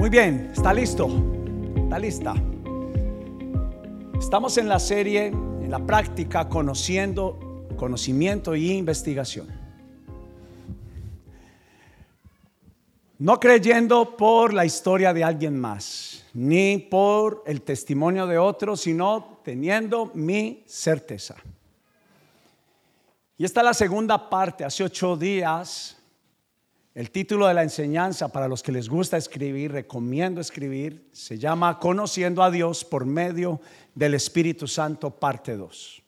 Muy bien, ¿está listo? ¿Está lista? Estamos en la serie, en la práctica, conociendo, conocimiento y investigación. No creyendo por la historia de alguien más, ni por el testimonio de otro, sino teniendo mi certeza. Y esta es la segunda parte. Hace ocho días el título de la enseñanza para los que les gusta escribir, recomiendo escribir, se llama Conociendo a Dios por medio del Espíritu Santo, parte 2.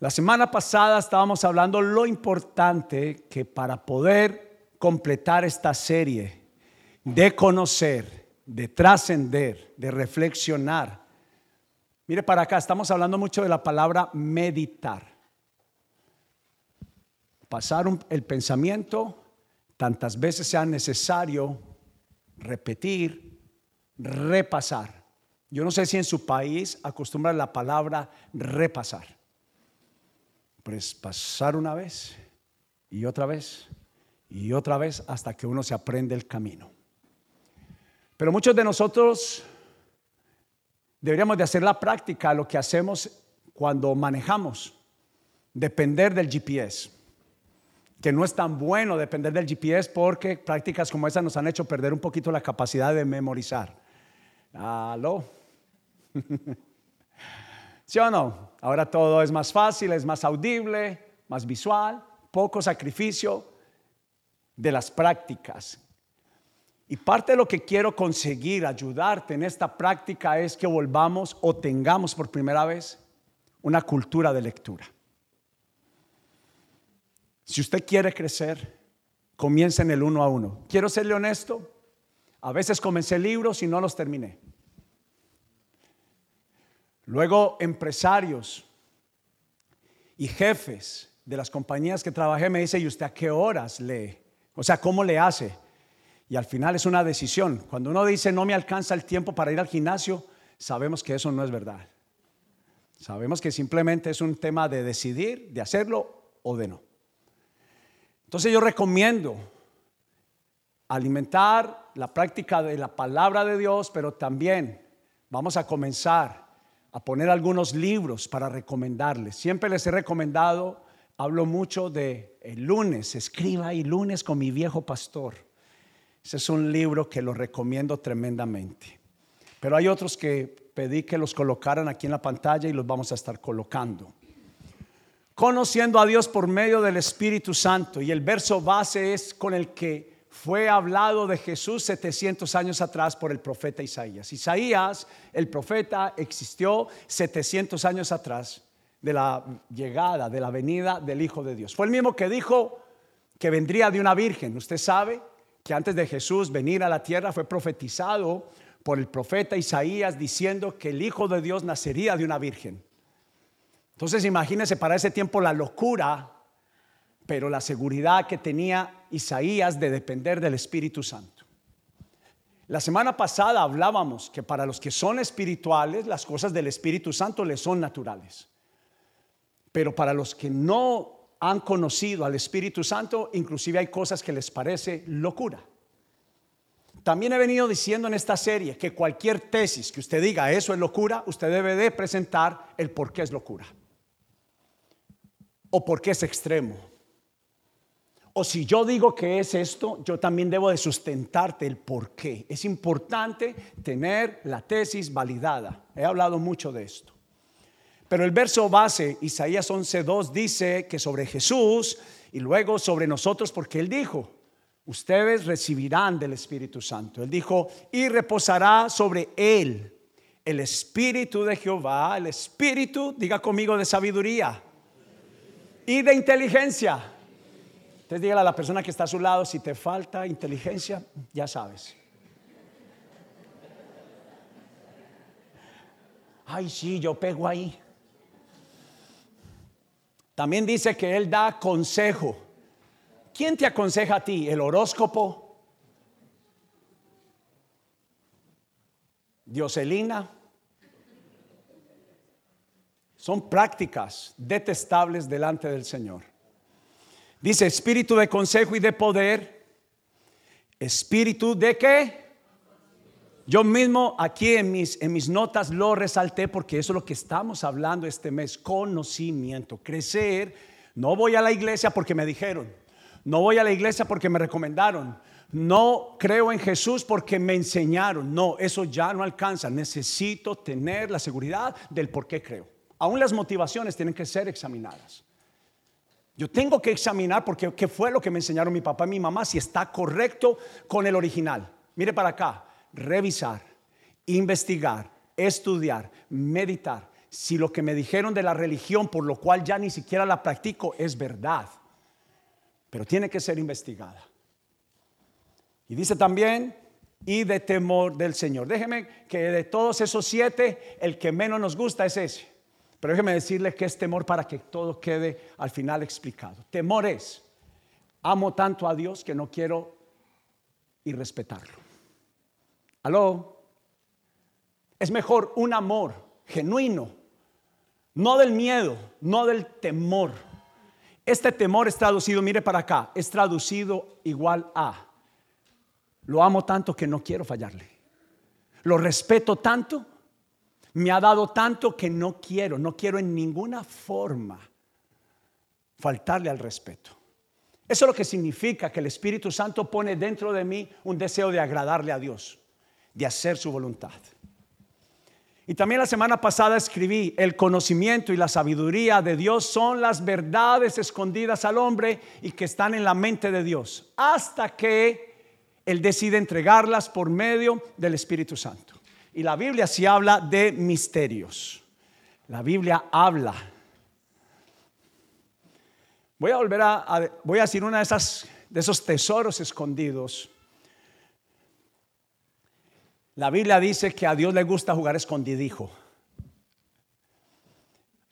La semana pasada estábamos hablando lo importante que para poder completar esta serie de conocer, de trascender, de reflexionar. Mire para acá, estamos hablando mucho de la palabra meditar pasar el pensamiento tantas veces sea necesario, repetir, repasar. Yo no sé si en su país acostumbran la palabra repasar. Pues pasar una vez y otra vez y otra vez hasta que uno se aprende el camino. Pero muchos de nosotros deberíamos de hacer la práctica lo que hacemos cuando manejamos, depender del GPS que no es tan bueno depender del GPS porque prácticas como esa nos han hecho perder un poquito la capacidad de memorizar. ¿Aló? ¿Sí o no? Ahora todo es más fácil, es más audible, más visual, poco sacrificio de las prácticas. Y parte de lo que quiero conseguir, ayudarte en esta práctica es que volvamos o tengamos por primera vez una cultura de lectura. Si usted quiere crecer, comience en el uno a uno. Quiero serle honesto, a veces comencé libros y no los terminé. Luego empresarios y jefes de las compañías que trabajé me dicen, ¿y usted a qué horas lee? O sea, ¿cómo le hace? Y al final es una decisión. Cuando uno dice, no me alcanza el tiempo para ir al gimnasio, sabemos que eso no es verdad. Sabemos que simplemente es un tema de decidir, de hacerlo o de no. Entonces yo recomiendo alimentar la práctica de la palabra de Dios, pero también vamos a comenzar a poner algunos libros para recomendarles. Siempre les he recomendado, hablo mucho de el lunes, escriba y lunes con mi viejo pastor. Ese es un libro que lo recomiendo tremendamente. Pero hay otros que pedí que los colocaran aquí en la pantalla y los vamos a estar colocando conociendo a Dios por medio del Espíritu Santo. Y el verso base es con el que fue hablado de Jesús 700 años atrás por el profeta Isaías. Isaías, el profeta, existió 700 años atrás de la llegada, de la venida del Hijo de Dios. Fue el mismo que dijo que vendría de una virgen. Usted sabe que antes de Jesús venir a la tierra fue profetizado por el profeta Isaías diciendo que el Hijo de Dios nacería de una virgen. Entonces imagínense para ese tiempo la locura, pero la seguridad que tenía Isaías de depender del Espíritu Santo. La semana pasada hablábamos que para los que son espirituales, las cosas del Espíritu Santo les son naturales. Pero para los que no han conocido al Espíritu Santo, inclusive hay cosas que les parece locura. También he venido diciendo en esta serie que cualquier tesis que usted diga eso es locura, usted debe de presentar el por qué es locura o porque es extremo. O si yo digo que es esto, yo también debo de sustentarte el por qué. Es importante tener la tesis validada. He hablado mucho de esto. Pero el verso base, Isaías 11.2, dice que sobre Jesús y luego sobre nosotros, porque Él dijo, ustedes recibirán del Espíritu Santo. Él dijo, y reposará sobre Él el Espíritu de Jehová, el Espíritu, diga conmigo, de sabiduría y de inteligencia. Entonces dígale a la persona que está a su lado, si te falta inteligencia, ya sabes. Ay, sí, yo pego ahí. También dice que Él da consejo. ¿Quién te aconseja a ti? ¿El horóscopo? ¿Dioselina? Son prácticas detestables delante del Señor. Dice espíritu de consejo y de poder, Espíritu de qué? Yo mismo aquí en mis, en mis notas lo resalté porque eso es lo que estamos hablando este mes, conocimiento, crecer. No voy a la iglesia porque me dijeron, no voy a la iglesia porque me recomendaron, no creo en Jesús porque me enseñaron. No, eso ya no alcanza. Necesito tener la seguridad del por qué creo. Aún las motivaciones tienen que ser examinadas. Yo tengo que examinar porque qué fue lo que me enseñaron mi papá y mi mamá, si está correcto con el original. Mire para acá, revisar, investigar, estudiar, meditar. Si lo que me dijeron de la religión, por lo cual ya ni siquiera la practico, es verdad. Pero tiene que ser investigada. Y dice también, y de temor del Señor. Déjeme que de todos esos siete, el que menos nos gusta es ese. Pero déjeme decirle que es temor para que todo quede al final explicado. Temor es, amo tanto a Dios que no quiero irrespetarlo. ¿Aló? Es mejor un amor genuino, no del miedo, no del temor. Este temor es traducido, mire para acá, es traducido igual a, lo amo tanto que no quiero fallarle. Lo respeto tanto me ha dado tanto que no quiero, no quiero en ninguna forma faltarle al respeto. Eso es lo que significa que el Espíritu Santo pone dentro de mí un deseo de agradarle a Dios, de hacer su voluntad. Y también la semana pasada escribí, el conocimiento y la sabiduría de Dios son las verdades escondidas al hombre y que están en la mente de Dios, hasta que Él decide entregarlas por medio del Espíritu Santo. Y la Biblia sí habla de misterios. La Biblia habla. Voy a volver a, voy a decir una de esas de esos tesoros escondidos. La Biblia dice que a Dios le gusta jugar escondidijo.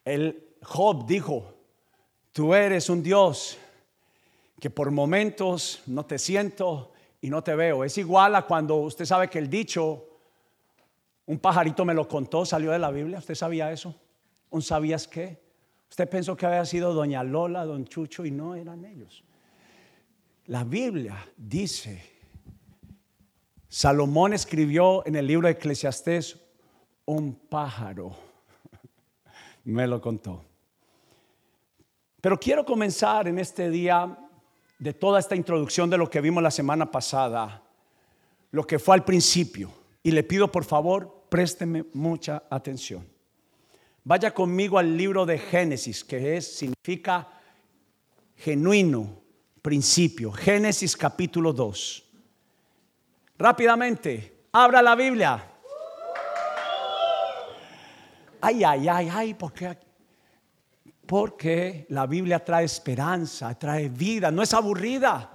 El Job dijo, tú eres un Dios que por momentos no te siento y no te veo. Es igual a cuando usted sabe que el dicho un pajarito me lo contó, salió de la Biblia. ¿Usted sabía eso? ¿Un sabías qué? Usted pensó que había sido doña Lola, don Chucho y no eran ellos. La Biblia dice, Salomón escribió en el libro de Eclesiastés, un pájaro me lo contó. Pero quiero comenzar en este día de toda esta introducción de lo que vimos la semana pasada, lo que fue al principio. Y le pido por favor présteme mucha atención. Vaya conmigo al libro de Génesis, que es, significa genuino, principio. Génesis capítulo 2. Rápidamente, abra la Biblia. Ay, ay, ay, ay, porque porque la Biblia trae esperanza, trae vida, no es aburrida.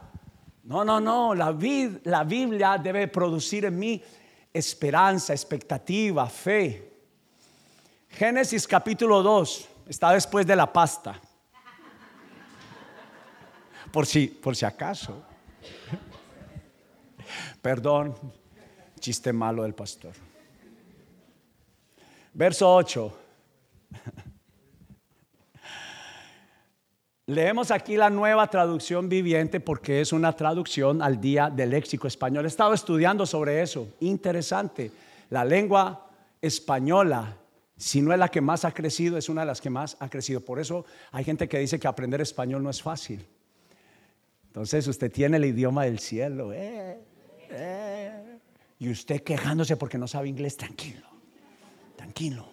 No, no, no, la, la Biblia debe producir en mí esperanza, expectativa, fe. Génesis capítulo 2 está después de la pasta. Por si, por si acaso. Perdón, chiste malo del pastor. Verso 8. Leemos aquí la nueva traducción viviente porque es una traducción al día del léxico español. He estado estudiando sobre eso. Interesante. La lengua española, si no es la que más ha crecido, es una de las que más ha crecido. Por eso hay gente que dice que aprender español no es fácil. Entonces usted tiene el idioma del cielo. Eh, eh, y usted quejándose porque no sabe inglés, tranquilo. Tranquilo.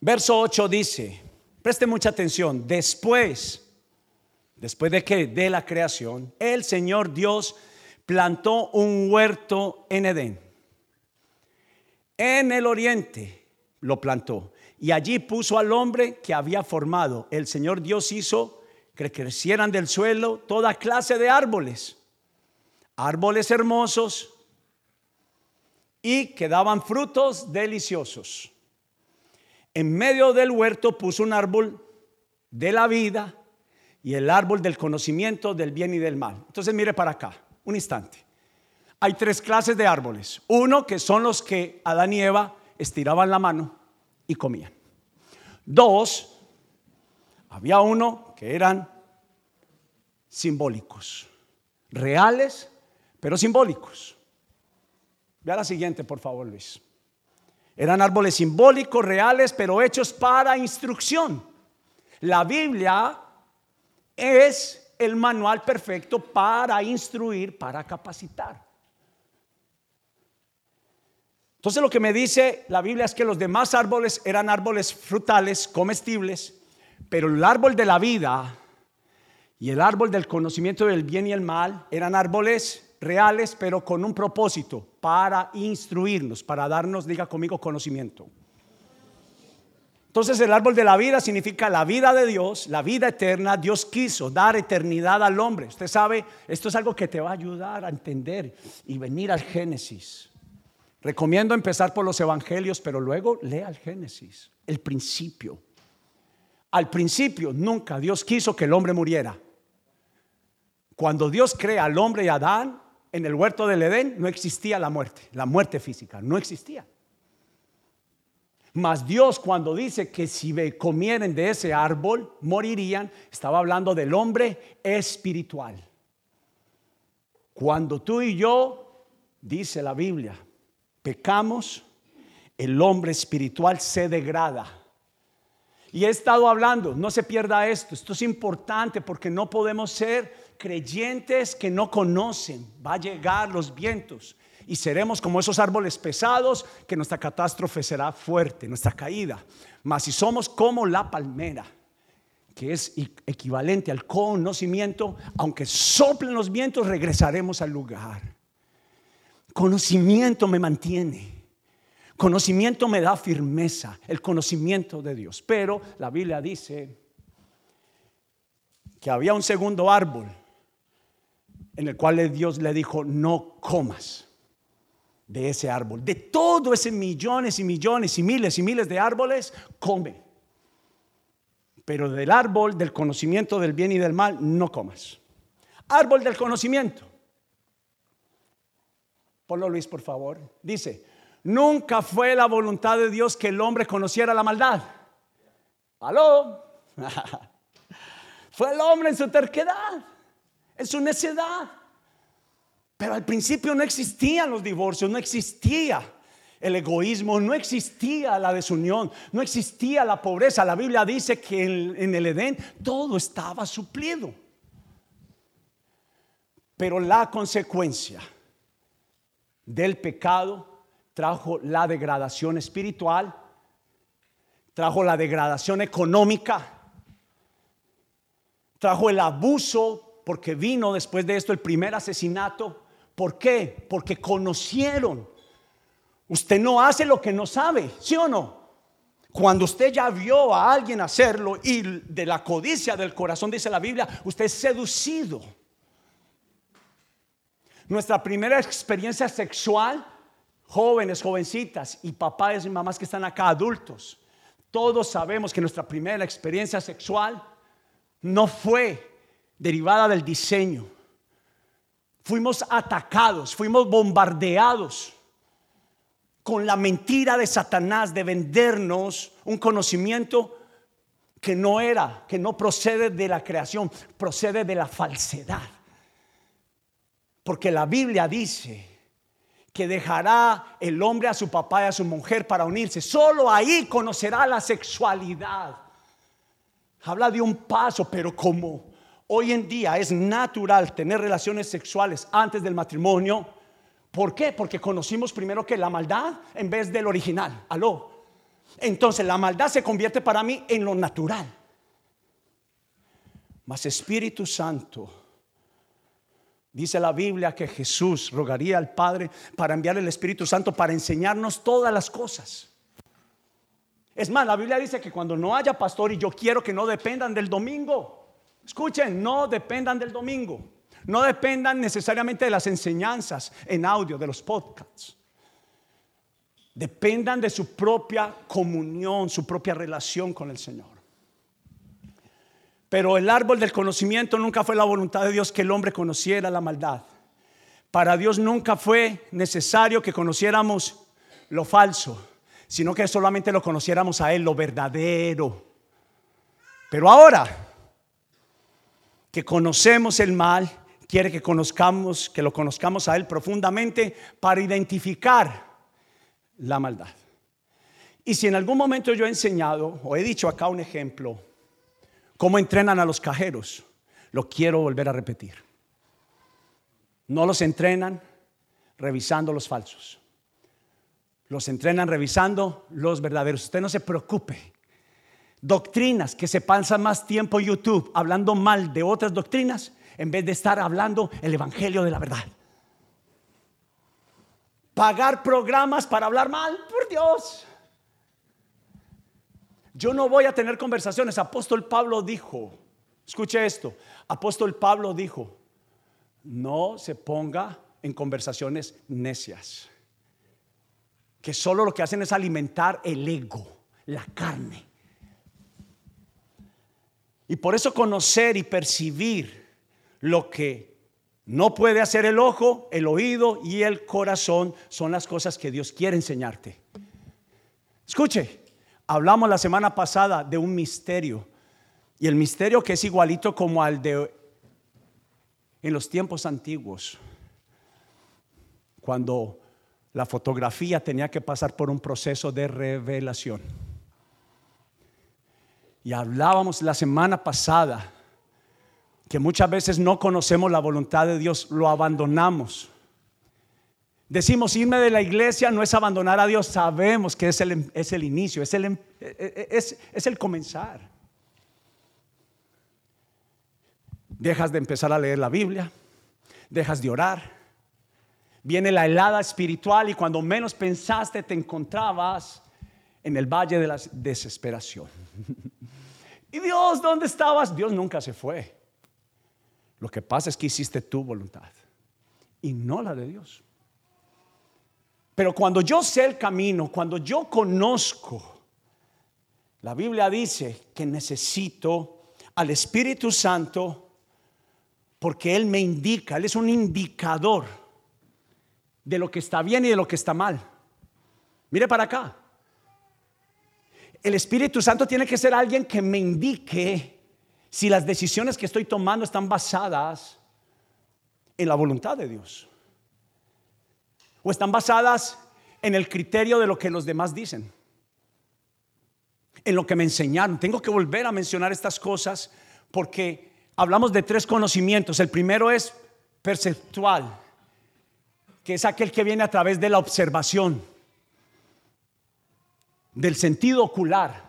Verso 8 dice. Preste mucha atención. Después, después de que de la creación, el Señor Dios plantó un huerto en Edén. En el oriente lo plantó y allí puso al hombre que había formado. El Señor Dios hizo que crecieran del suelo toda clase de árboles, árboles hermosos y que daban frutos deliciosos en medio del huerto puso un árbol de la vida y el árbol del conocimiento del bien y del mal. Entonces mire para acá, un instante. Hay tres clases de árboles. Uno que son los que Adán y Eva estiraban la mano y comían. Dos, había uno que eran simbólicos. reales, pero simbólicos. Vea la siguiente, por favor, Luis. Eran árboles simbólicos, reales, pero hechos para instrucción. La Biblia es el manual perfecto para instruir, para capacitar. Entonces lo que me dice la Biblia es que los demás árboles eran árboles frutales, comestibles, pero el árbol de la vida y el árbol del conocimiento del bien y el mal eran árboles reales, pero con un propósito, para instruirnos, para darnos, diga conmigo, conocimiento. Entonces el árbol de la vida significa la vida de Dios, la vida eterna. Dios quiso dar eternidad al hombre. Usted sabe, esto es algo que te va a ayudar a entender y venir al Génesis. Recomiendo empezar por los evangelios, pero luego lea el Génesis, el principio. Al principio nunca Dios quiso que el hombre muriera. Cuando Dios crea al hombre y a Adán en el huerto del Edén, no existía la muerte, la muerte física, no existía. Mas Dios cuando dice que si comieren de ese árbol, morirían, estaba hablando del hombre espiritual. Cuando tú y yo, dice la Biblia, pecamos, el hombre espiritual se degrada. Y he estado hablando, no se pierda esto, esto es importante porque no podemos ser creyentes que no conocen. Va a llegar los vientos y seremos como esos árboles pesados que nuestra catástrofe será fuerte, nuestra caída. Mas si somos como la palmera, que es equivalente al conocimiento, aunque soplen los vientos, regresaremos al lugar. Conocimiento me mantiene. Conocimiento me da firmeza, el conocimiento de Dios. Pero la Biblia dice que había un segundo árbol en el cual Dios le dijo, no comas de ese árbol. De todo ese millones y millones y miles y miles de árboles, come. Pero del árbol del conocimiento del bien y del mal, no comas. Árbol del conocimiento. Ponlo Luis, por favor. Dice, nunca fue la voluntad de Dios que el hombre conociera la maldad. ¿Aló? fue el hombre en su terquedad en su necedad. Pero al principio no existían los divorcios, no existía el egoísmo, no existía la desunión, no existía la pobreza. La Biblia dice que en, el Edén todo estaba suplido. Pero la consecuencia del pecado trajo la degradación espiritual, trajo la degradación económica, trajo el abuso porque vino después de esto el primer asesinato. ¿Por qué? Porque conocieron. Usted no hace lo que no sabe, ¿sí o no? Cuando usted ya vio a alguien hacerlo y de la codicia del corazón, dice la Biblia, usted es seducido. Nuestra primera experiencia sexual, jóvenes, jovencitas y papás y mamás que están acá, adultos, todos sabemos que nuestra primera experiencia sexual no fue derivada del diseño. Fuimos atacados, fuimos bombardeados con la mentira de Satanás de vendernos un conocimiento que no era, que no procede de la creación, procede de la falsedad. Porque la Biblia dice que dejará el hombre a su papá y a su mujer para unirse. Solo ahí conocerá la sexualidad. Habla de un paso, pero como Hoy en día es natural tener relaciones sexuales antes del matrimonio. ¿Por qué? Porque conocimos primero que la maldad en vez del original. Aló. Entonces la maldad se convierte para mí en lo natural. Mas Espíritu Santo, dice la Biblia que Jesús rogaría al Padre para enviar el Espíritu Santo para enseñarnos todas las cosas. Es más, la Biblia dice que cuando no haya pastor y yo quiero que no dependan del domingo, Escuchen, no dependan del domingo. No dependan necesariamente de las enseñanzas en audio, de los podcasts. Dependan de su propia comunión, su propia relación con el Señor. Pero el árbol del conocimiento nunca fue la voluntad de Dios que el hombre conociera la maldad. Para Dios nunca fue necesario que conociéramos lo falso, sino que solamente lo conociéramos a Él, lo verdadero. Pero ahora, que conocemos el mal, quiere que conozcamos, que lo conozcamos a Él profundamente para identificar la maldad. Y si en algún momento yo he enseñado o he dicho acá un ejemplo, cómo entrenan a los cajeros, lo quiero volver a repetir. No los entrenan revisando los falsos. Los entrenan revisando los verdaderos. Usted no se preocupe. Doctrinas que se pasan más tiempo en YouTube hablando mal de otras doctrinas en vez de estar hablando el evangelio de la verdad. Pagar programas para hablar mal, por Dios. Yo no voy a tener conversaciones. Apóstol Pablo dijo, escuche esto, apóstol Pablo dijo, no se ponga en conversaciones necias, que solo lo que hacen es alimentar el ego, la carne. Y por eso conocer y percibir lo que no puede hacer el ojo, el oído y el corazón son las cosas que Dios quiere enseñarte. Escuche, hablamos la semana pasada de un misterio y el misterio que es igualito como al de en los tiempos antiguos, cuando la fotografía tenía que pasar por un proceso de revelación. Y hablábamos la semana pasada que muchas veces no conocemos la voluntad de Dios, lo abandonamos. Decimos, irme de la iglesia no es abandonar a Dios, sabemos que es el, es el inicio, es el, em, e, e, es, es el comenzar. Dejas de empezar a leer la Biblia, dejas de orar, viene la helada espiritual y cuando menos pensaste te encontrabas en el valle de la desesperación. ¿Y Dios dónde estabas? Dios nunca se fue. Lo que pasa es que hiciste tu voluntad y no la de Dios. Pero cuando yo sé el camino, cuando yo conozco, la Biblia dice que necesito al Espíritu Santo porque Él me indica, Él es un indicador de lo que está bien y de lo que está mal. Mire para acá. El Espíritu Santo tiene que ser alguien que me indique si las decisiones que estoy tomando están basadas en la voluntad de Dios o están basadas en el criterio de lo que los demás dicen, en lo que me enseñaron. Tengo que volver a mencionar estas cosas porque hablamos de tres conocimientos. El primero es perceptual, que es aquel que viene a través de la observación, del sentido ocular.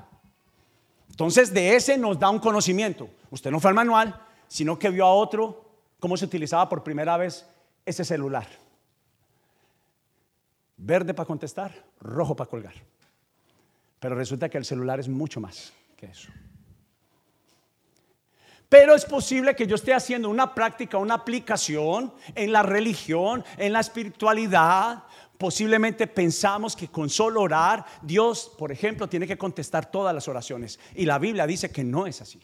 Entonces de ese nos da un conocimiento. Usted no fue al manual, sino que vio a otro cómo se utilizaba por primera vez ese celular. Verde para contestar, rojo para colgar. Pero resulta que el celular es mucho más que eso. Pero es posible que yo esté haciendo una práctica, una aplicación en la religión, en la espiritualidad, Posiblemente pensamos que con solo orar, Dios, por ejemplo, tiene que contestar todas las oraciones. Y la Biblia dice que no es así.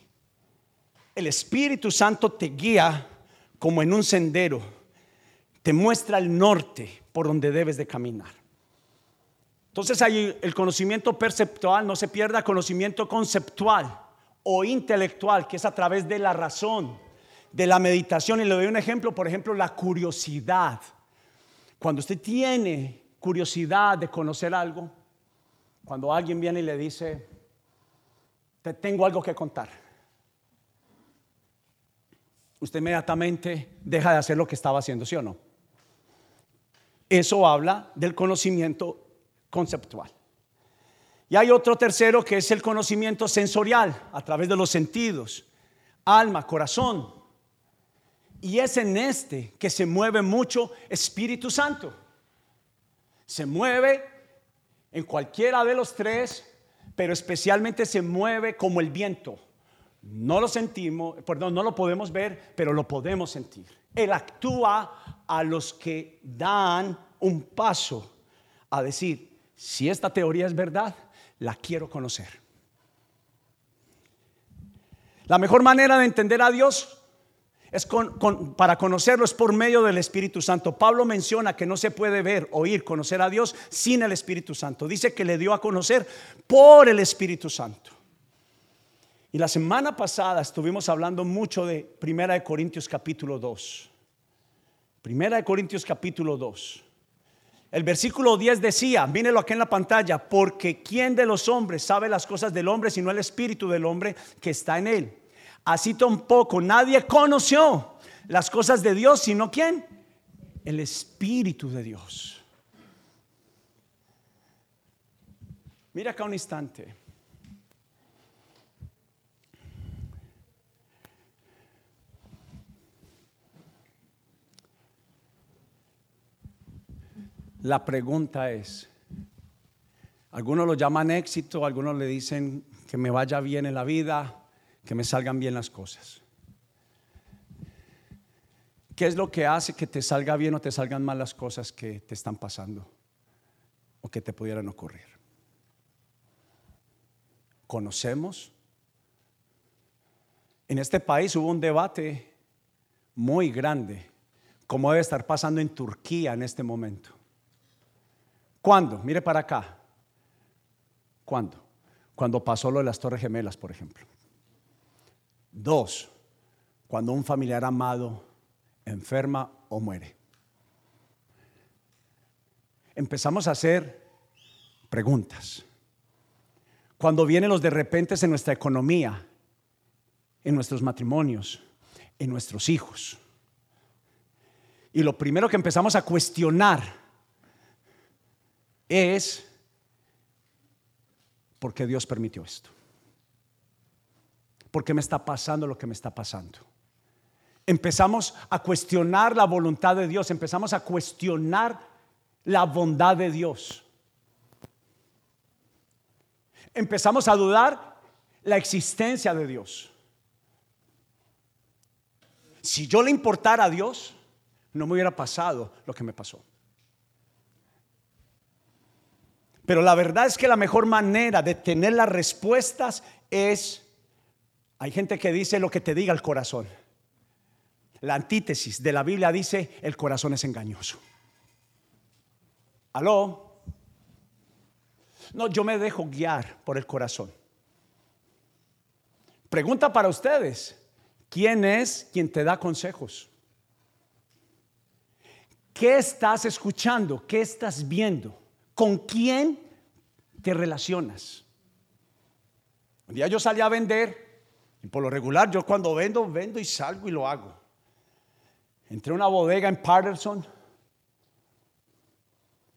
El Espíritu Santo te guía como en un sendero, te muestra el norte por donde debes de caminar. Entonces hay el conocimiento perceptual, no se pierda conocimiento conceptual o intelectual, que es a través de la razón, de la meditación. Y le doy un ejemplo, por ejemplo, la curiosidad. Cuando usted tiene curiosidad de conocer algo, cuando alguien viene y le dice, te tengo algo que contar, usted inmediatamente deja de hacer lo que estaba haciendo, ¿sí o no? Eso habla del conocimiento conceptual. Y hay otro tercero que es el conocimiento sensorial a través de los sentidos, alma, corazón. Y es en este que se mueve mucho Espíritu Santo. Se mueve en cualquiera de los tres, pero especialmente se mueve como el viento. No lo sentimos, perdón, no lo podemos ver, pero lo podemos sentir. Él actúa a los que dan un paso a decir, si esta teoría es verdad, la quiero conocer. La mejor manera de entender a Dios es para conocerlo es por medio del Espíritu Santo. Pablo menciona que no se puede ver, oír, conocer a Dios sin el Espíritu Santo. Dice que le dio a conocer por el Espíritu Santo. Y la semana pasada estuvimos hablando mucho de Primera de Corintios capítulo 2. Primera de Corintios capítulo 2. El versículo 10 decía, mírelo aquí en la pantalla, porque ¿quién de los hombres sabe las cosas del hombre sino el espíritu del hombre que está en él? Así tampoco nadie conoció las cosas de Dios, sino quién? El espíritu de Dios. Mira acá un instante. La pregunta es, algunos lo llaman éxito, algunos le dicen que me vaya bien en la vida, que me salgan bien las cosas. ¿Qué es lo que hace que te salga bien o te salgan mal las cosas que te están pasando o que te pudieran ocurrir? ¿Conocemos? En este país hubo un debate muy grande, como debe estar pasando en Turquía en este momento. ¿Cuándo? Mire para acá. ¿Cuándo? Cuando pasó lo de las Torres Gemelas, por ejemplo. Dos, cuando un familiar amado enferma o muere. Empezamos a hacer preguntas. Cuando vienen los de repente en nuestra economía, en nuestros matrimonios, en nuestros hijos. Y lo primero que empezamos a cuestionar es porque Dios permitió esto. ¿Por qué me está pasando lo que me está pasando? Empezamos a cuestionar la voluntad de Dios, empezamos a cuestionar la bondad de Dios. Empezamos a dudar la existencia de Dios. Si yo le importara a Dios, no me hubiera pasado lo que me pasó. Pero la verdad es que la mejor manera de tener las respuestas es, hay gente que dice lo que te diga el corazón. La antítesis de la Biblia dice, el corazón es engañoso. ¿Aló? No, yo me dejo guiar por el corazón. Pregunta para ustedes, ¿quién es quien te da consejos? ¿Qué estás escuchando? ¿Qué estás viendo? ¿Con quién te relacionas? Un día yo salí a vender y por lo regular yo cuando vendo, vendo y salgo y lo hago. Entré a una bodega en Patterson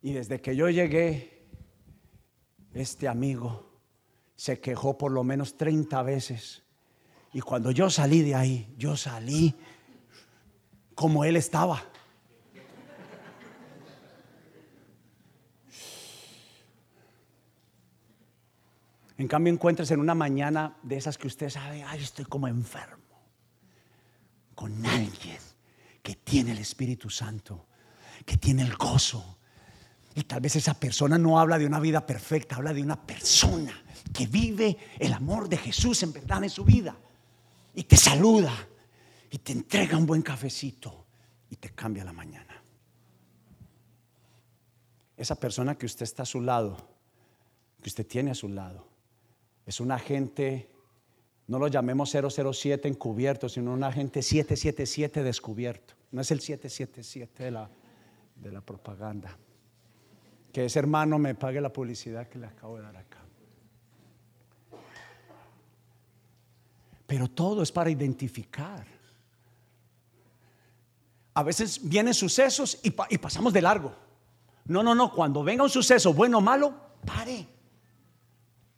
y desde que yo llegué, este amigo se quejó por lo menos 30 veces. Y cuando yo salí de ahí, yo salí como él estaba. En cambio, encuentres en una mañana de esas que usted sabe, ay, estoy como enfermo, con alguien que tiene el Espíritu Santo, que tiene el gozo. Y tal vez esa persona no habla de una vida perfecta, habla de una persona que vive el amor de Jesús en verdad en su vida. Y te saluda y te entrega un buen cafecito y te cambia la mañana. Esa persona que usted está a su lado, que usted tiene a su lado, es un agente, no lo llamemos 007 encubierto, sino un agente 777 descubierto. No es el 777 de la, de la propaganda. Que ese hermano me pague la publicidad que le acabo de dar acá. Pero todo es para identificar. A veces vienen sucesos y, y pasamos de largo. No, no, no. Cuando venga un suceso, bueno o malo, pare.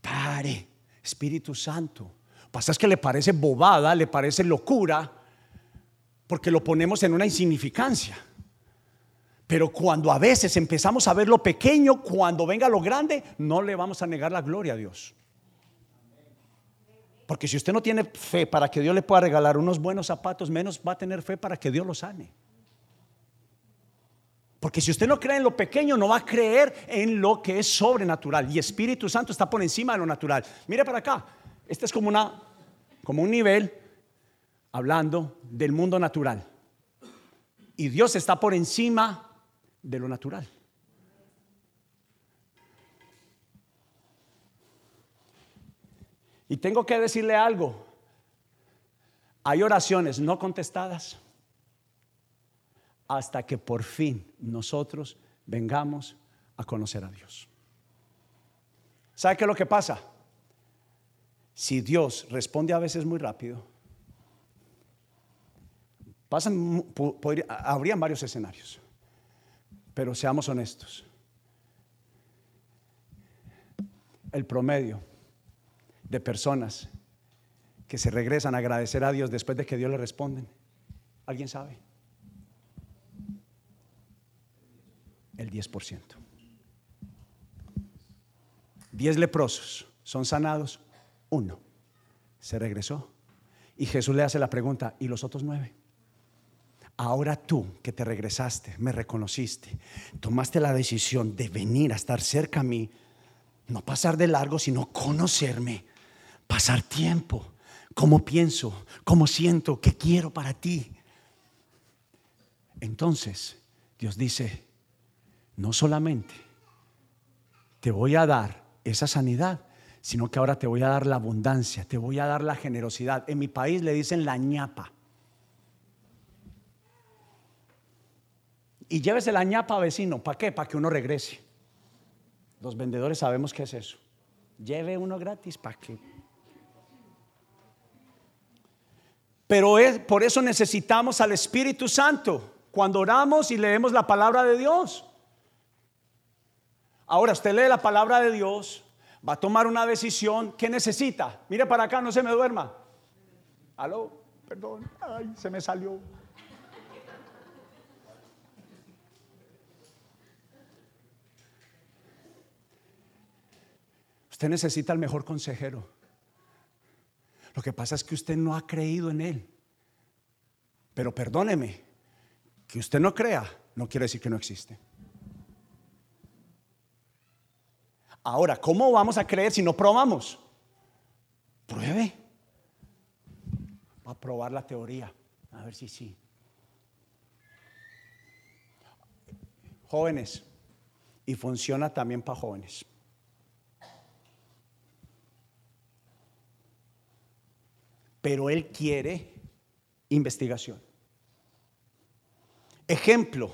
Pare. Espíritu Santo. Pasa es que le parece bobada, le parece locura, porque lo ponemos en una insignificancia. Pero cuando a veces empezamos a ver lo pequeño, cuando venga lo grande, no le vamos a negar la gloria a Dios. Porque si usted no tiene fe para que Dios le pueda regalar unos buenos zapatos, menos va a tener fe para que Dios los sane. Porque si usted no cree en lo pequeño, no va a creer en lo que es sobrenatural. Y Espíritu Santo está por encima de lo natural. Mire para acá. Este es como, una, como un nivel hablando del mundo natural. Y Dios está por encima de lo natural. Y tengo que decirle algo. Hay oraciones no contestadas hasta que por fin nosotros vengamos a conocer a Dios. ¿Sabe qué es lo que pasa? Si Dios responde a veces muy rápido, habrían varios escenarios, pero seamos honestos. El promedio de personas que se regresan a agradecer a Dios después de que Dios le responden, ¿alguien sabe? El 10%. 10 leprosos son sanados, uno se regresó. Y Jesús le hace la pregunta, ¿y los otros nueve? Ahora tú que te regresaste, me reconociste, tomaste la decisión de venir a estar cerca a mí, no pasar de largo, sino conocerme, pasar tiempo, cómo pienso, cómo siento, qué quiero para ti. Entonces, Dios dice, no solamente te voy a dar esa sanidad, sino que ahora te voy a dar la abundancia, te voy a dar la generosidad. En mi país le dicen la ñapa. Y llévese la ñapa vecino, ¿para qué? Para que uno regrese. Los vendedores sabemos qué es eso. Lleve uno gratis, ¿para qué? Pero es, por eso necesitamos al Espíritu Santo cuando oramos y leemos la palabra de Dios. Ahora usted lee la palabra de Dios, va a tomar una decisión. ¿Qué necesita? Mire para acá, no se me duerma. Aló, perdón, ay, se me salió. Usted necesita el mejor consejero. Lo que pasa es que usted no ha creído en él. Pero perdóneme, que usted no crea no quiere decir que no existe. Ahora, ¿cómo vamos a creer si no probamos? Pruebe. Va a probar la teoría. A ver si sí. Jóvenes. Y funciona también para jóvenes. Pero Él quiere investigación. Ejemplo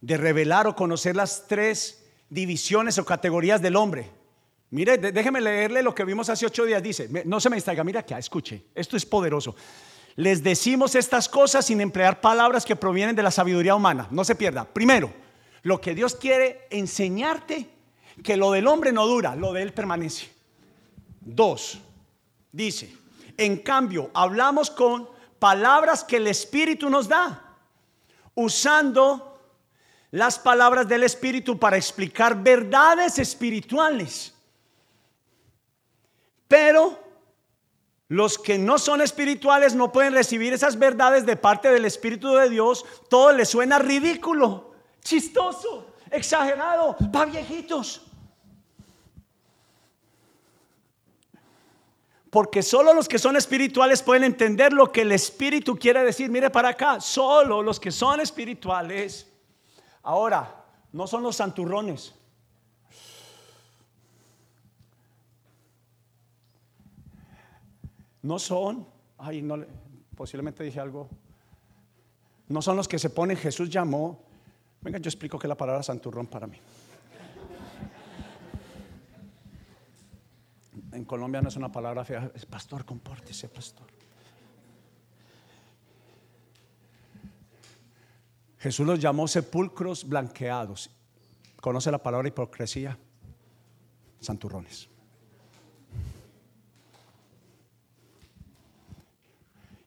de revelar o conocer las tres divisiones o categorías del hombre. Mire, déjeme leerle lo que vimos hace ocho días. Dice, no se me distraiga, mira acá, escuche, esto es poderoso. Les decimos estas cosas sin emplear palabras que provienen de la sabiduría humana. No se pierda. Primero, lo que Dios quiere enseñarte, que lo del hombre no dura, lo de él permanece. Dos, dice, en cambio, hablamos con palabras que el Espíritu nos da, usando las palabras del Espíritu para explicar verdades espirituales. Pero los que no son espirituales no pueden recibir esas verdades de parte del Espíritu de Dios. Todo les suena ridículo, chistoso, exagerado, para viejitos. Porque solo los que son espirituales pueden entender lo que el Espíritu quiere decir. Mire para acá, solo los que son espirituales Ahora, no son los santurrones. No son, ay, no, posiblemente dije algo. No son los que se ponen, Jesús llamó. Venga, yo explico que la palabra santurrón para mí. En Colombia no es una palabra fea, es pastor, compórtese, pastor. Jesús los llamó sepulcros blanqueados. ¿Conoce la palabra hipocresía? Santurrones.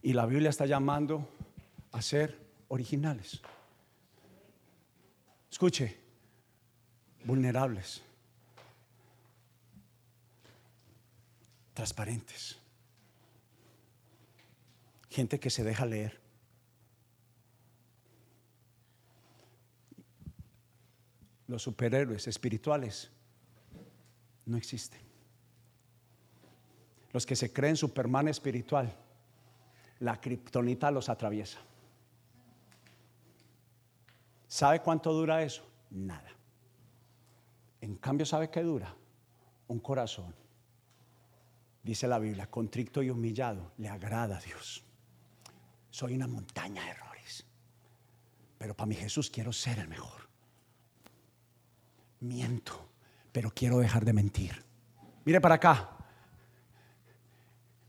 Y la Biblia está llamando a ser originales. Escuche, vulnerables, transparentes, gente que se deja leer. Los superhéroes espirituales no existen. Los que se creen Superman espiritual, la kriptonita los atraviesa. ¿Sabe cuánto dura eso? Nada. En cambio, ¿sabe qué dura? Un corazón. Dice la Biblia, contrito y humillado, le agrada a Dios. Soy una montaña de errores. pero para mi Jesús quiero ser el mejor. Miento, pero quiero dejar de mentir. Mire para acá.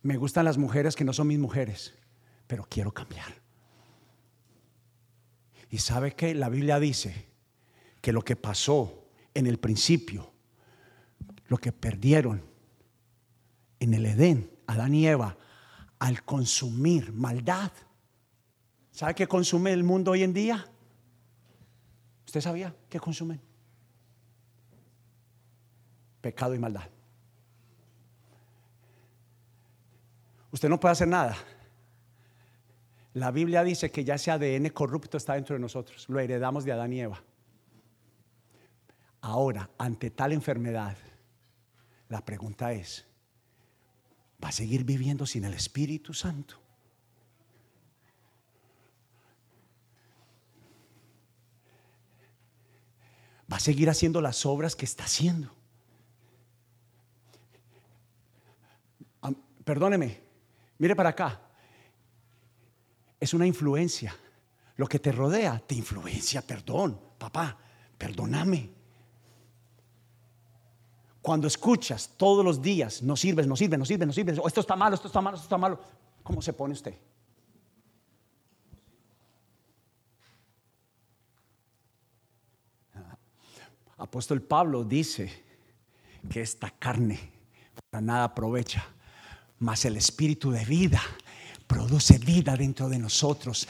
Me gustan las mujeres que no son mis mujeres, pero quiero cambiar. Y sabe que la Biblia dice que lo que pasó en el principio, lo que perdieron en el Edén, Adán y Eva, al consumir maldad. ¿Sabe qué consume el mundo hoy en día? ¿Usted sabía qué consumen? Pecado y maldad. Usted no puede hacer nada. La Biblia dice que ya ese ADN corrupto está dentro de nosotros. Lo heredamos de Adán y Eva. Ahora, ante tal enfermedad, la pregunta es, ¿va a seguir viviendo sin el Espíritu Santo? ¿Va a seguir haciendo las obras que está haciendo? Perdóneme, mire para acá. Es una influencia. Lo que te rodea te influencia. Perdón, papá, perdóname. Cuando escuchas todos los días, no sirves, no sirves, no sirves, no sirves, esto está malo, esto está malo, esto está malo, ¿cómo se pone usted? Apóstol Pablo dice que esta carne para nada aprovecha, mas el espíritu de vida produce vida dentro de nosotros,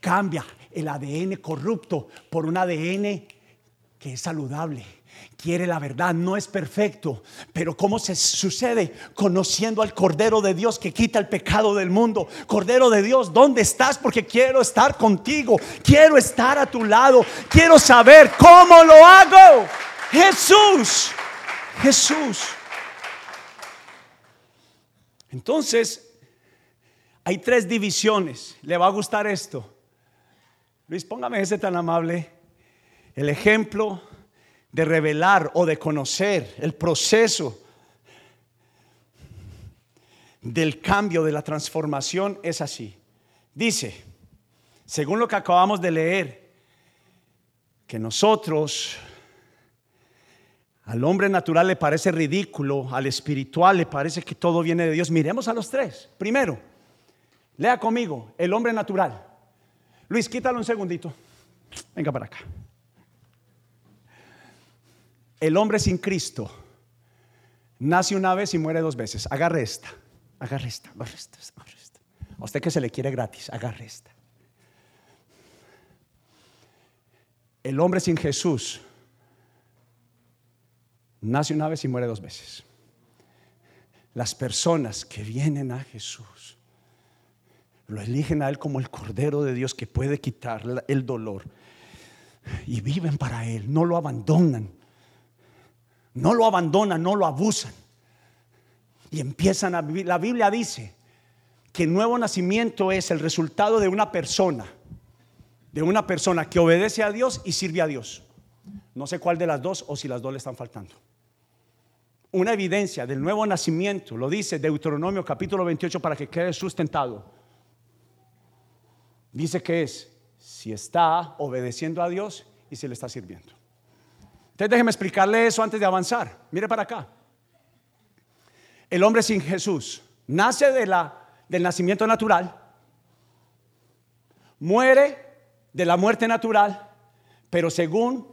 cambia el ADN corrupto por un ADN que es saludable quiere la verdad, no es perfecto, pero ¿cómo se sucede? Conociendo al Cordero de Dios que quita el pecado del mundo. Cordero de Dios, ¿dónde estás? Porque quiero estar contigo, quiero estar a tu lado, quiero saber cómo lo hago. Jesús, Jesús. Entonces, hay tres divisiones. ¿Le va a gustar esto? Luis, póngame ese tan amable. El ejemplo de revelar o de conocer el proceso del cambio, de la transformación, es así. Dice, según lo que acabamos de leer, que nosotros, al hombre natural le parece ridículo, al espiritual le parece que todo viene de Dios. Miremos a los tres. Primero, lea conmigo, el hombre natural. Luis, quítalo un segundito. Venga para acá el hombre sin Cristo nace una vez y muere dos veces. Agarre esta, agarre esta, agarre esta. A usted que se le quiere gratis, agarre esta. El hombre sin Jesús nace una vez y muere dos veces. Las personas que vienen a Jesús lo eligen a Él como el Cordero de Dios que puede quitar el dolor y viven para Él, no lo abandonan no lo abandonan, no lo abusan. Y empiezan a vivir. La Biblia dice que el nuevo nacimiento es el resultado de una persona, de una persona que obedece a Dios y sirve a Dios. No sé cuál de las dos o si las dos le están faltando. Una evidencia del nuevo nacimiento, lo dice Deuteronomio capítulo 28 para que quede sustentado. Dice que es si está obedeciendo a Dios y si le está sirviendo. Entonces déjeme explicarle eso antes de avanzar. Mire para acá. El hombre sin Jesús nace de la, del nacimiento natural, muere de la muerte natural, pero según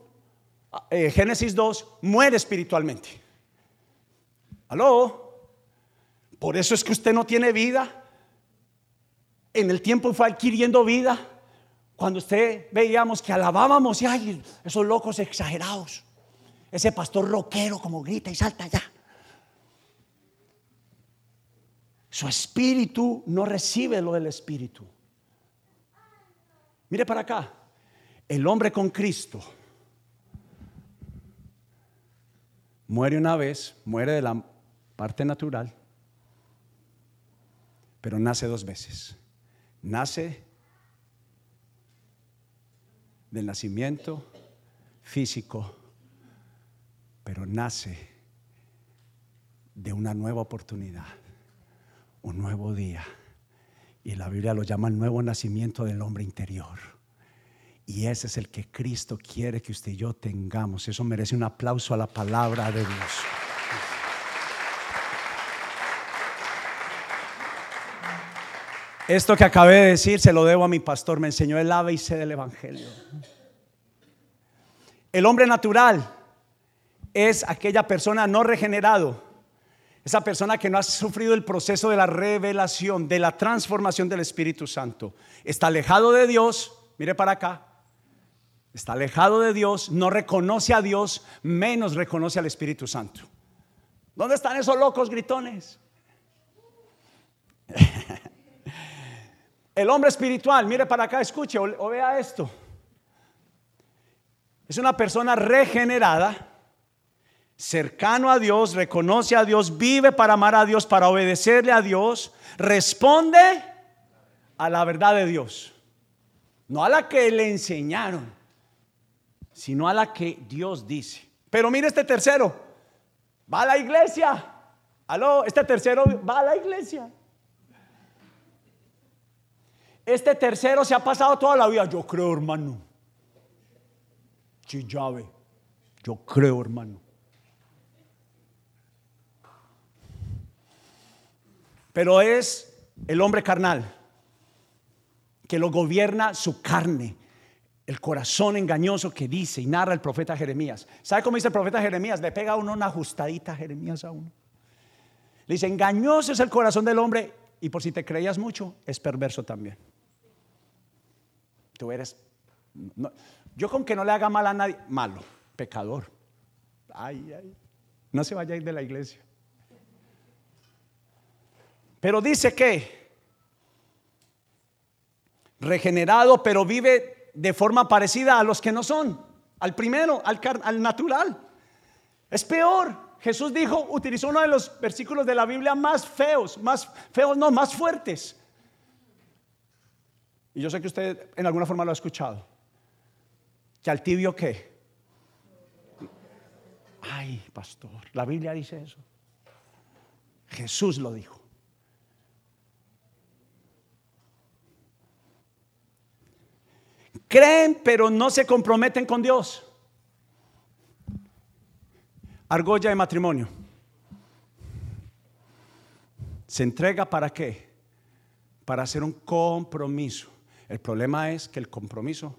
eh, Génesis 2, muere espiritualmente. ¿Aló? Por eso es que usted no tiene vida. En el tiempo fue adquiriendo vida. Cuando usted veíamos que alabábamos y ay, esos locos exagerados. Ese pastor rockero como grita y salta allá. Su espíritu no recibe lo del espíritu. Mire para acá. El hombre con Cristo muere una vez, muere de la parte natural, pero nace dos veces. Nace del nacimiento físico pero nace de una nueva oportunidad, un nuevo día. Y la Biblia lo llama el nuevo nacimiento del hombre interior. Y ese es el que Cristo quiere que usted y yo tengamos. Eso merece un aplauso a la palabra de Dios. Esto que acabé de decir se lo debo a mi pastor. Me enseñó el ave y sé del Evangelio. El hombre natural es aquella persona no regenerado. Esa persona que no ha sufrido el proceso de la revelación, de la transformación del Espíritu Santo. Está alejado de Dios. Mire para acá. Está alejado de Dios, no reconoce a Dios, menos reconoce al Espíritu Santo. ¿Dónde están esos locos gritones? El hombre espiritual, mire para acá, escuche o, vea esto. Es una persona regenerada, cercano a Dios, reconoce a Dios, vive para amar a Dios, para obedecerle a Dios, responde a la verdad de Dios, no a la que le enseñaron, sino a la que Dios dice. Pero mire este tercero, va a la iglesia. Aló, este tercero va a la iglesia. Este tercero se ha pasado toda la vida. Yo creo, hermano. llave. Yo creo, hermano. Pero es el hombre carnal que lo gobierna su carne, el corazón engañoso que dice y narra el profeta Jeremías. ¿Sabe cómo dice el profeta Jeremías? Le pega a uno una ajustadita a Jeremías a uno. Le dice, engañoso es el corazón del hombre y por si te creías mucho, es perverso también. Tú eres... yo con que no le haga mal a nadie, malo, pecador. Ay, ay. No se vaya a ir de la iglesia. Pero dice que regenerado, pero vive de forma parecida a los que no son. Al primero, al, al natural. Es peor. Jesús dijo, utilizó uno de los versículos de la Biblia más feos, más feos, no, más fuertes. Y yo sé que usted en alguna forma lo ha escuchado. Que al tibio qué. Ay, pastor, la Biblia dice eso. Jesús lo dijo. Creen, pero no se comprometen con Dios. Argolla de matrimonio. ¿Se entrega para qué? Para hacer un compromiso. El problema es que el compromiso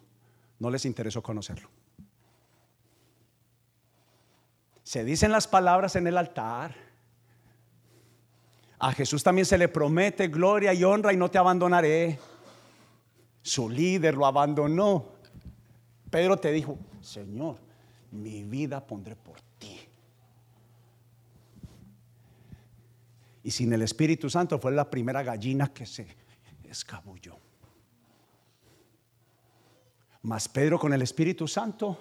no les interesó conocerlo. Se dicen las palabras en el altar. A Jesús también se le promete gloria y honra y no te abandonaré. Su líder lo abandonó. Pedro te dijo, Señor, mi vida pondré por ti. Y sin el Espíritu Santo fue la primera gallina que se escabulló. Mas Pedro con el Espíritu Santo,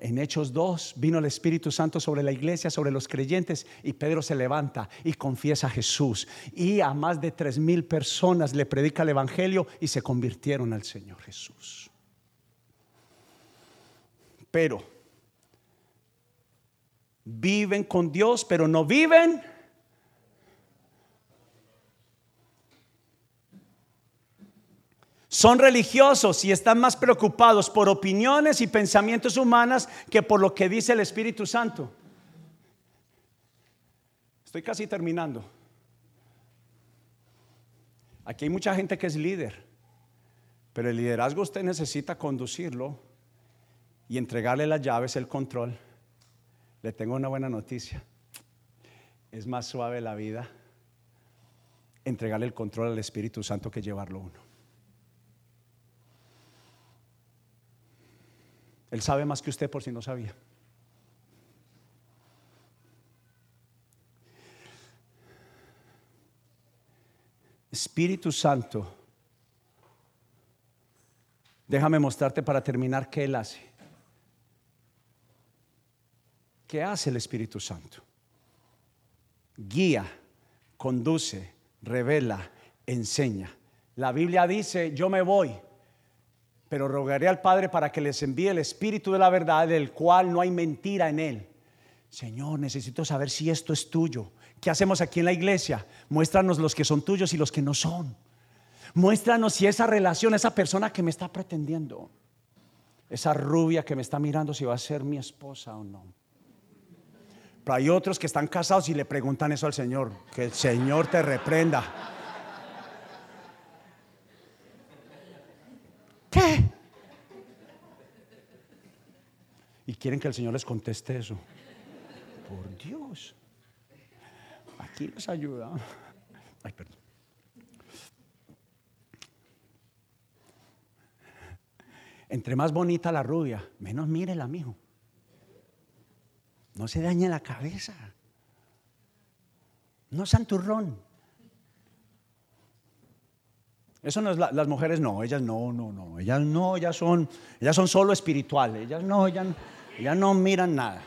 en Hechos 2 vino el Espíritu Santo sobre la iglesia, sobre los creyentes, y Pedro se levanta y confiesa a Jesús. Y a más de tres mil personas le predica el Evangelio y se convirtieron al Señor Jesús. Pero viven con Dios, pero no viven Son religiosos y están más preocupados por opiniones y pensamientos humanas que por lo que dice el Espíritu Santo. Estoy casi terminando. Aquí hay mucha gente que es líder, pero el liderazgo usted necesita conducirlo y entregarle las llaves, el control. Le tengo una buena noticia. Es más suave la vida entregarle el control al Espíritu Santo que llevarlo uno. Él sabe más que usted por si no sabía. Espíritu Santo, déjame mostrarte para terminar qué Él hace. ¿Qué hace el Espíritu Santo? Guía, conduce, revela, enseña. La Biblia dice, yo me voy, pero rogaré al Padre para que les envíe el Espíritu de la verdad, del cual no hay mentira en él. Señor, necesito saber si esto es tuyo. ¿Qué hacemos aquí en la iglesia? Muéstranos los que son tuyos y los que no son. Muéstranos si esa relación, esa persona que me está pretendiendo, esa rubia que me está mirando si va a ser mi esposa o no. Pero hay otros que están casados y le preguntan eso al Señor, que el Señor te reprenda. Quieren que el Señor les conteste eso. Por Dios. Aquí les ayuda. Ay, perdón. Entre más bonita la rubia, menos mírela, mijo. No se dañe la cabeza. No santurrón. Eso no es las mujeres, no, ellas no, no, no, ellas no, ellas son, ellas son solo espirituales, ellas no, ellas, ellas no miran nada.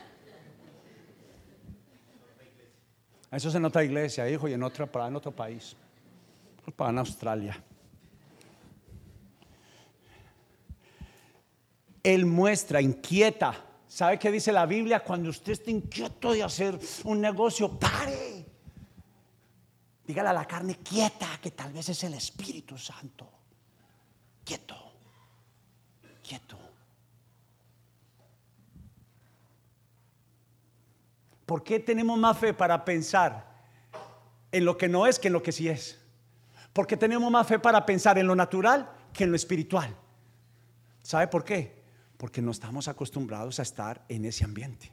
Eso es en otra iglesia, hijo, y en otra para en otro país. Para en Australia. Él muestra, inquieta. ¿Sabe qué dice la Biblia? Cuando usted esté inquieto de hacer un negocio, pare. Dígale a la carne quieta, que tal vez es el Espíritu Santo. Quieto, quieto. ¿Por qué tenemos más fe para pensar en lo que no es que en lo que sí es? Porque tenemos más fe para pensar en lo natural que en lo espiritual. ¿Sabe por qué? Porque no estamos acostumbrados a estar en ese ambiente.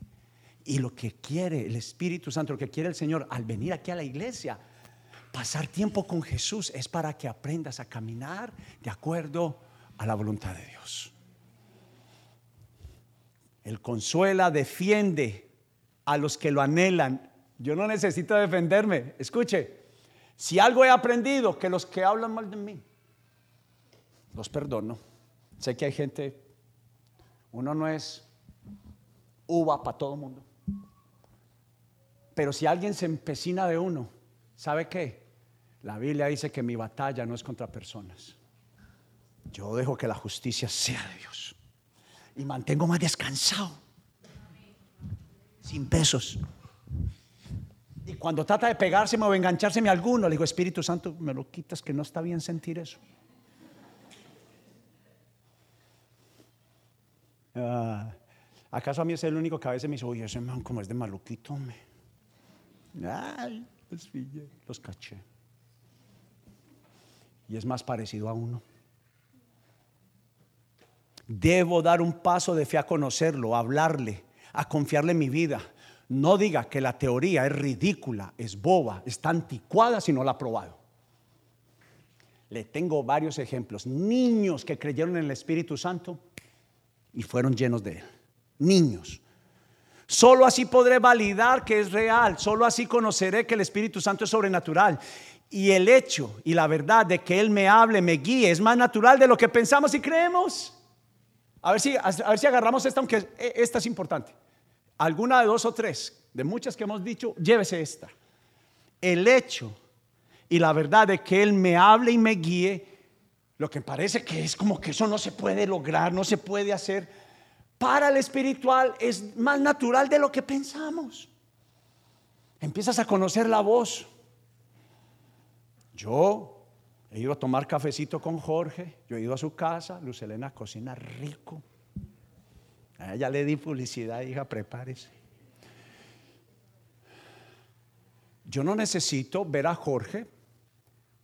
Y lo que quiere el Espíritu Santo, lo que quiere el Señor al venir aquí a la iglesia, pasar tiempo con Jesús, es para que aprendas a caminar de acuerdo a la voluntad de Dios. Él consuela, defiende, a los que lo anhelan. Yo no necesito defenderme. Escuche, si algo he aprendido, que los que hablan mal de mí, los perdono. Sé que hay gente, uno no es uva para todo el mundo. Pero si alguien se empecina de uno, ¿sabe qué? La Biblia dice que mi batalla no es contra personas. Yo dejo que la justicia sea de Dios. Y mantengo más descansado sin pesos. Y cuando trata de pegárseme o enganchárseme a alguno, le digo, Espíritu Santo, me lo quitas, que no está bien sentir eso. Ah, ¿Acaso a mí es el único que a veces me dice, oye, ese man como es de maluquito? Me. Ay, los, los caché. Y es más parecido a uno. Debo dar un paso de fe a conocerlo, a hablarle, a confiarle mi vida. No diga que la teoría es ridícula, es boba, está anticuada si no la ha probado. Le tengo varios ejemplos. Niños que creyeron en el Espíritu Santo y fueron llenos de él. Niños. Solo así podré validar que es real. Solo así conoceré que el Espíritu Santo es sobrenatural. Y el hecho y la verdad de que Él me hable, me guíe, es más natural de lo que pensamos y creemos. A ver si, a ver si agarramos esta, aunque e, esta es importante. Alguna de dos o tres, de muchas que hemos dicho, llévese esta. El hecho y la verdad de que Él me hable y me guíe, lo que parece que es como que eso no se puede lograr, no se puede hacer, para el espiritual es más natural de lo que pensamos. Empiezas a conocer la voz. Yo He ido a tomar cafecito con Jorge, yo he ido a su casa, Luz Elena cocina rico. A ella le di publicidad, hija, prepárese. Yo no necesito ver a Jorge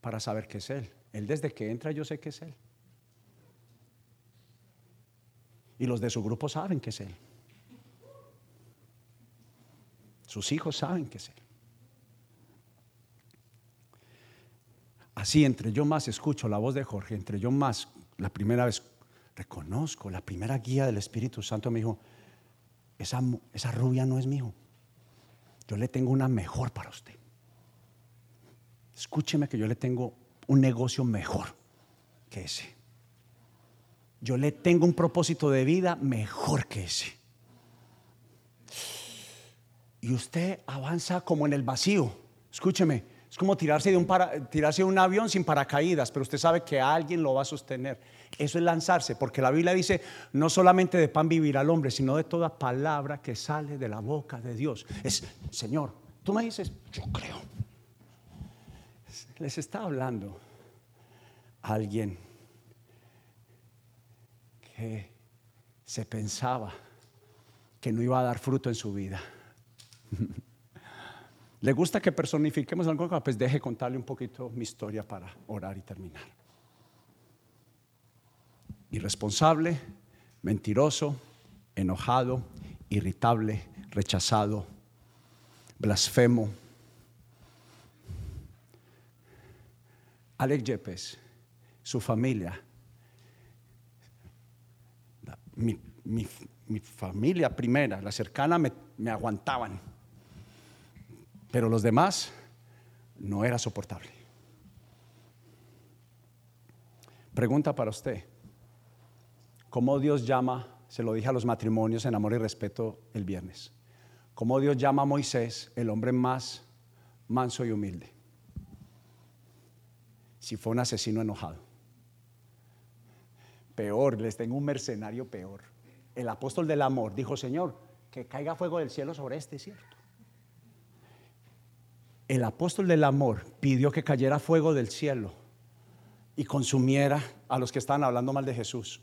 para saber que es él. Él desde que entra yo sé que es él. Y los de su grupo saben que es él. Sus hijos saben que es él. Así, entre yo más escucho la voz de Jorge, entre yo más, la primera vez reconozco, la primera guía del Espíritu Santo me dijo, esa, esa rubia no es mío. Yo le tengo una mejor para usted. Escúcheme que yo le tengo un negocio mejor que ese. Yo le tengo un propósito de vida mejor que ese. Y usted avanza como en el vacío. Escúcheme, es como tirarse de, un tirarse de un avión sin paracaídas, pero usted sabe que alguien lo va a sostener. Eso es lanzarse, porque la Biblia dice, no solamente de pan vivir al hombre, sino de toda palabra que sale de la boca de Dios. Es, Señor, tú me dices, yo creo. Les está hablando alguien que se pensaba que no iba a dar fruto en su vida. ¿Le gusta que personifiquemos algo? Pues deje contarle un poquito mi historia para orar y terminar. Irresponsable, mentiroso, enojado, irritable, rechazado, blasfemo. Alex Yepes, su familia, mi, familia primera, la cercana, me, me aguantaban, pero los demás no era soportable. Pregunta para usted, ¿cómo Dios llama se lo dije a los matrimonios en amor y respeto el viernes. Como Dios llama a Moisés el hombre más manso y humilde. Si fue un asesino enojado. Peor, les tengo un mercenario peor. El apóstol del amor dijo, Señor, que caiga fuego del cielo sobre este cierto. El apóstol del amor pidió que cayera fuego del cielo y consumiera a los que estaban hablando mal de Jesús.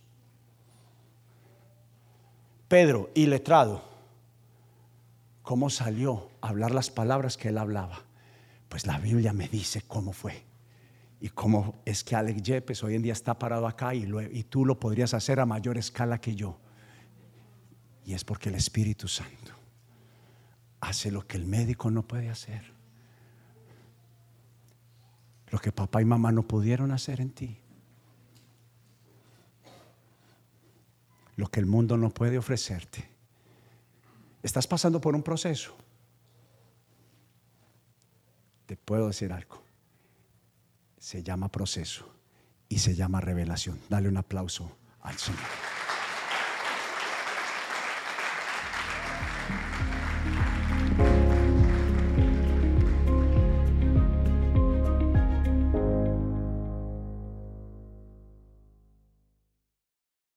Pedro, iletrado, ¿cómo salió a hablar las palabras que él hablaba? Pues la Biblia me dice cómo fue. Y cómo es que Alex Yepes hoy en día está parado acá y, y tú lo podrías hacer a mayor escala que yo. Y es porque el Espíritu Santo hace lo que el médico no puede hacer. Lo que papá y mamá no pudieron hacer en ti. lo que el mundo no puede ofrecerte. Estás pasando por un proceso. Te puedo decir algo. Se llama proceso y se llama revelación. Dale un aplauso al Señor.